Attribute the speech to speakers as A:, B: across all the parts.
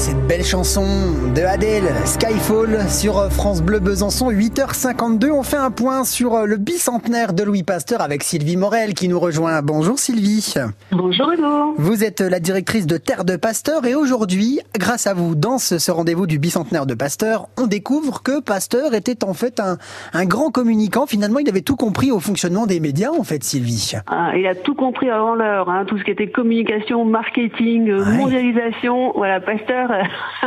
A: cette belle chanson de Adèle, Skyfall, sur France Bleu Besançon, 8h52. On fait un point sur le bicentenaire de Louis Pasteur avec Sylvie Morel qui nous rejoint. Bonjour Sylvie.
B: Bonjour Hugo.
A: Vous êtes la directrice de Terre de Pasteur et aujourd'hui, grâce à vous, dans ce rendez-vous du bicentenaire de Pasteur, on découvre que Pasteur était en fait un, un grand communicant. Finalement, il avait tout compris au fonctionnement des médias, en fait, Sylvie.
B: Ah, il a tout compris avant l'heure, hein, tout ce qui était communication, marketing,
A: Ouais.
B: mondialisation. Voilà, Pasteur.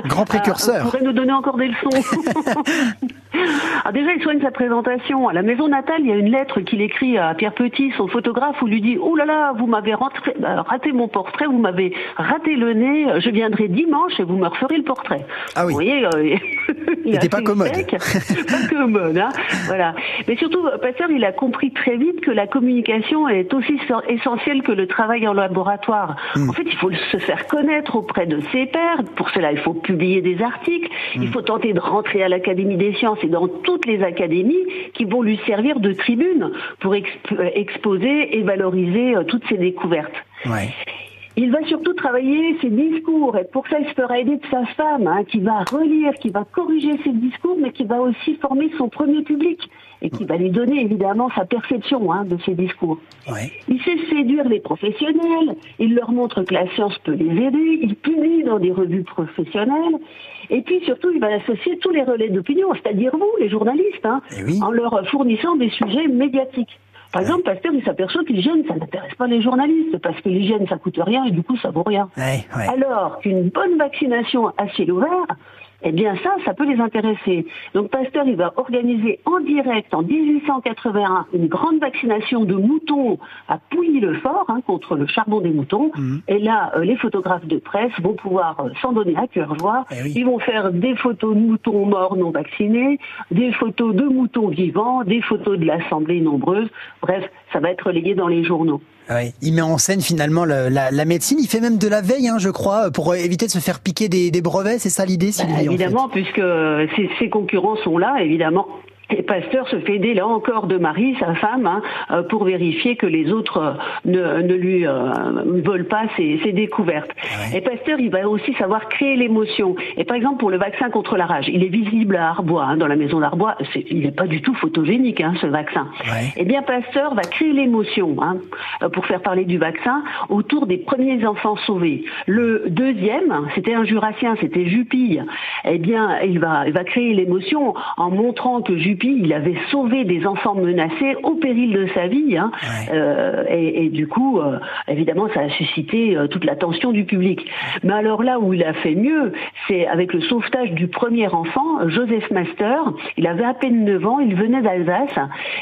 A: Grand précurseur.
B: pourrait nous donner encore des leçons. Alors déjà, il soigne sa présentation. À la maison natale, il y a une lettre qu'il écrit à Pierre Petit, son photographe, où il lui dit Oh là là, vous m'avez euh, raté mon portrait, vous m'avez raté le nez. Je viendrai dimanche et vous me referez le portrait.
A: Ah oui.
B: Vous voyez, euh, il est
A: était pas commode.
B: pas commode, hein. Voilà. Mais surtout, Pasteur, il a compris très vite que la communication est aussi essentielle que le travail en laboratoire.
A: Hmm.
B: En fait, il faut se faire connaître auprès de ses pairs. Pour cela, il faut publier des articles.
A: Hmm.
B: Il faut tenter de rentrer à l'Académie des sciences et dans toutes les académies qui vont lui servir de tribune pour euh, exposer et valoriser euh, toutes ses découvertes. Il va surtout travailler ses discours et pour ça il se fera aider de sa femme hein, qui va relire, qui va corriger ses discours mais qui va aussi former son premier public et qui va lui donner évidemment sa perception hein, de ses discours.
A: Ouais.
B: Il sait séduire les professionnels, il leur montre que la science peut les aider, il publie dans des revues professionnelles et puis surtout il va associer tous les relais d'opinion, c'est-à-dire vous les journalistes, hein,
A: Eh oui.
B: en leur fournissant des sujets médiatiques. Par exemple, Pasteur, il s'aperçoit que l'hygiène, ça n'intéresse pas les journalistes, parce que l'hygiène, ça coûte rien et du coup, ça vaut rien.
A: Ouais, ouais.
B: Alors qu'une bonne vaccination à ciel ouvert, eh bien ça, ça peut les intéresser. Donc Pasteur, il va organiser en direct en 1881 une grande vaccination de moutons à Pouilly-le-Fort hein, contre le charbon des moutons.
A: Mhm.
B: Et là, euh, les photographes de presse vont pouvoir euh, s'en donner à cœur joie.
A: Eh oui.
B: Ils vont faire des photos de moutons morts non vaccinés, des photos de moutons vivants, des photos de l'assemblée nombreuse. Bref, ça va être relayé dans les journaux.
A: Ouais. Il met en scène finalement le- la, la médecine. Il fait même de la veille, hein, je crois, pour éviter de se faire piquer des, des brevets. C'est ça l'idée,
B: Bah,
A: Sylvie en fait.
B: évidemment, puisque ses, ses concurrents sont là, évidemment. Et Pasteur se fait aider là encore de Marie, sa femme, hein, euh, pour vérifier que les autres euh, ne, ne lui euh, volent pas ses, ses découvertes.
A: Ouais.
B: Et Pasteur, il va aussi savoir créer l'émotion. Et par exemple, pour le vaccin contre la rage, il est visible à Arbois, hein, dans la maison d'Arbois. Il n'est pas du tout photogénique, hein, ce vaccin.
A: Ouais.
B: Eh bien, Pasteur va créer l'émotion euh, pour faire parler du vaccin autour des premiers enfants sauvés. Le deuxième, c'était un jurassien, c'était Jupille. Eh bien, il va, il va créer l'émotion en montrant que Jupille, il avait sauvé des enfants menacés au péril de sa vie. hein.
A: Ouais.
B: Euh, et, et du coup, euh, évidemment, ça a suscité euh, toute l'attention du public. Mais alors là où il a fait mieux, c'est avec le sauvetage du premier enfant, Joseph Master. Il avait à peine 9 ans, il venait d'Alsace,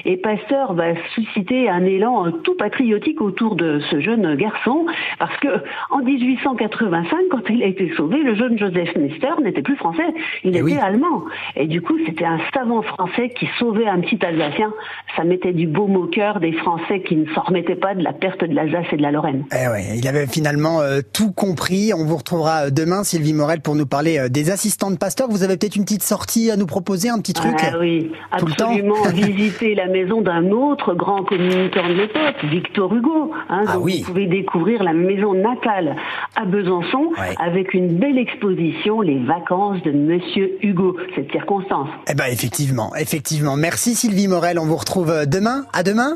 B: et Pasteur va susciter un élan tout patriotique autour de ce jeune garçon, parce que en 1885, quand il a été sauvé, le jeune Joseph Master n'était plus français, il
A: Eh
B: était
A: oui.
B: allemand. Et du coup, c'était un savant français qui sauvait un petit Alsacien. Ça mettait du baume au cœur des Français qui ne s'en remettaient pas de la perte de l'Alsace et de la Lorraine.
A: Eh ouais, il avait finalement euh, tout compris. On vous retrouvera euh, demain, Sylvie Morel, pour nous parler euh, des assistants de pasteur. Vous avez peut-être une petite sortie à nous proposer, un petit truc
B: Ah oui,
A: Tout le temps.
B: absolument visiter la maison d'un autre grand communicant de l'époque, Victor Hugo. Hein,
A: Ah
B: donc
A: oui.
B: Vous pouvez découvrir la maison natale à Besançon
A: Ouais.
B: avec une belle exposition, les vacances de Monsieur Hugo. Cette circonstance.
A: Eh ben effectivement, effectivement. Merci Sylvie Morel. On vous retrouve euh, demain. À demain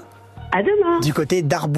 B: À demain.
A: du côté d'Arbois.